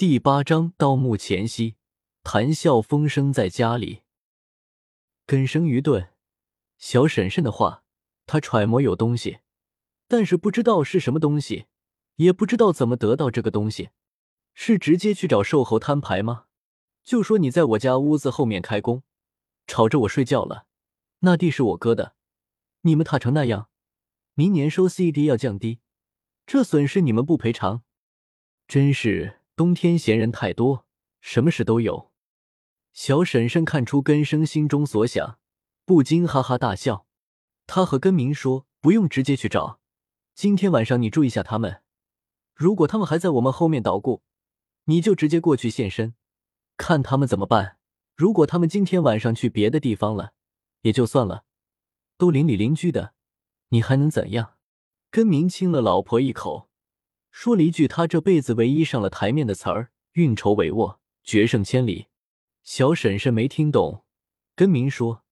第八章盗墓前夕，谈笑风生在家里。根生愚钝，小婶婶的话，他揣摩有东西，但是不知道是什么东西，也不知道怎么得到这个东西。是直接去找瘦猴摊牌吗？就说你在我家屋子后面开工，吵着我睡觉了。那地是我哥的，你们踏成那样，明年收 CD 要降低，这损失你们不赔偿，真是。冬天闲人太多，什么事都有。小婶婶看出根生心中所想，不禁哈哈大笑。她和根明说：“不用直接去找，今天晚上你注意下他们。如果他们还在我们后面捣鼓，你就直接过去现身，看他们怎么办。如果他们今天晚上去别的地方了，也就算了，都邻里邻居的，你还能怎样？”根明亲了老婆一口。说了一句他这辈子唯一上了台面的词儿：“运筹帷幄，决胜千里。”小婶婶没听懂，跟明说：“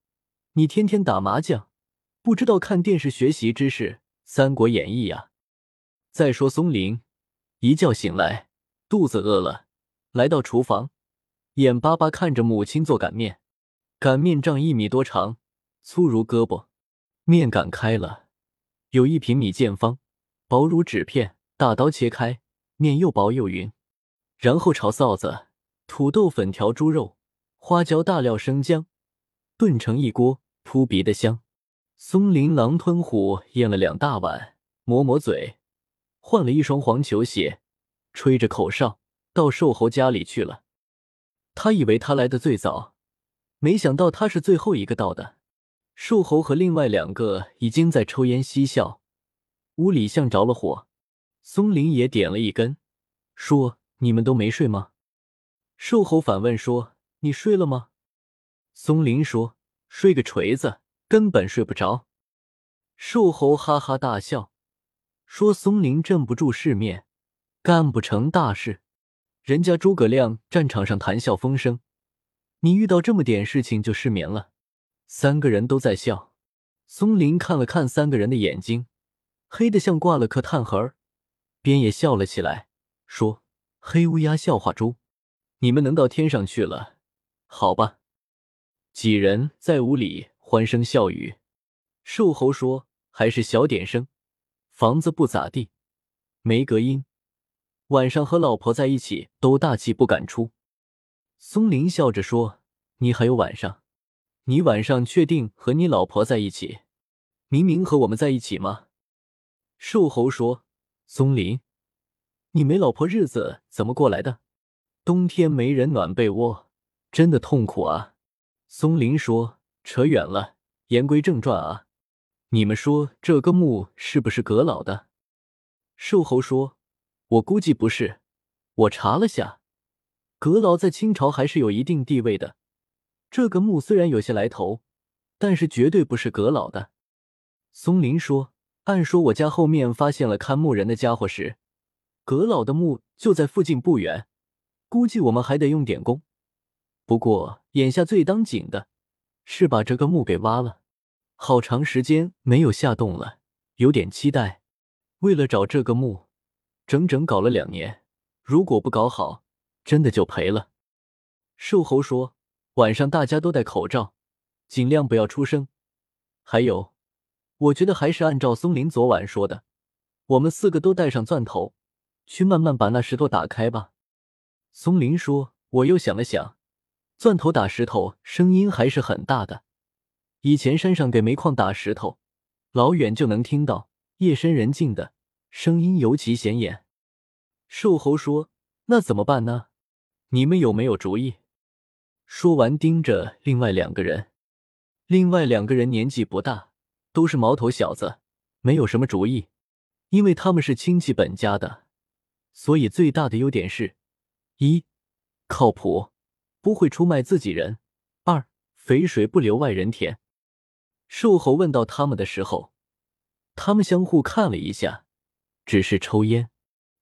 你天天打麻将，不知道看电视学习知识《三国演义》呀？”再说松林一觉醒来，肚子饿了，来到厨房，眼巴巴看着母亲做擀面。擀面杖一米多长，粗如胳膊，面擀开了，有一平米见方，薄如纸片。大刀切开，面又薄又匀，然后炒臊子、土豆、粉条、猪肉、花椒、大料、生姜，炖成一锅，扑鼻的香。松林狼吞虎咽了两大碗，抹抹嘴，换了一双黄球鞋，吹着口哨到瘦猴家里去了。他以为他来的最早，没想到他是最后一个到的。瘦猴和另外两个已经在抽烟嬉笑，屋里像着了火。松林也点了一根，说：“你们都没睡吗？”瘦猴反问说：“你睡了吗？”松林说：“睡个锤子，根本睡不着。”瘦猴哈哈大笑，说：“松林镇不住世面，干不成大事。人家诸葛亮战场上谈笑风生，你遇到这么点事情就失眠了。”三个人都在笑。松林看了看三个人的眼睛，黑的像挂了颗炭盒儿。边也笑了起来，说：“黑乌鸦笑话猪，你们能到天上去了？好吧。”几人在屋里欢声笑语。瘦猴说：“还是小点声，房子不咋地，没隔音。晚上和老婆在一起都大气不敢出。”松林笑着说：“你还有晚上？你晚上确定和你老婆在一起？明明和我们在一起吗？”瘦猴说。松林，你没老婆日子怎么过来的？冬天没人暖被窝，真的痛苦啊！松林说：“扯远了，言归正传啊，你们说这个墓是不是阁老的？”瘦猴说：“我估计不是，我查了下，阁老在清朝还是有一定地位的。这个墓虽然有些来头，但是绝对不是阁老的。”松林说。按说，我家后面发现了看墓人的家伙时，阁老的墓就在附近不远，估计我们还得用点功。不过眼下最当紧的是把这个墓给挖了，好长时间没有下洞了，有点期待。为了找这个墓，整整搞了两年，如果不搞好，真的就赔了。瘦猴说：“晚上大家都戴口罩，尽量不要出声。还有。”我觉得还是按照松林昨晚说的，我们四个都带上钻头，去慢慢把那石头打开吧。松林说：“我又想了想，钻头打石头声音还是很大的。以前山上给煤矿打石头，老远就能听到，夜深人静的声音尤其显眼。”瘦猴说：“那怎么办呢？你们有没有主意？”说完，盯着另外两个人。另外两个人年纪不大。都是毛头小子，没有什么主意，因为他们是亲戚本家的，所以最大的优点是：一靠谱，不会出卖自己人；二肥水不流外人田。瘦猴问到他们的时候，他们相互看了一下，只是抽烟，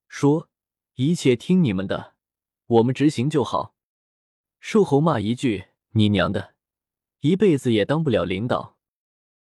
说：“一切听你们的，我们执行就好。”瘦猴骂一句：“你娘的，一辈子也当不了领导。”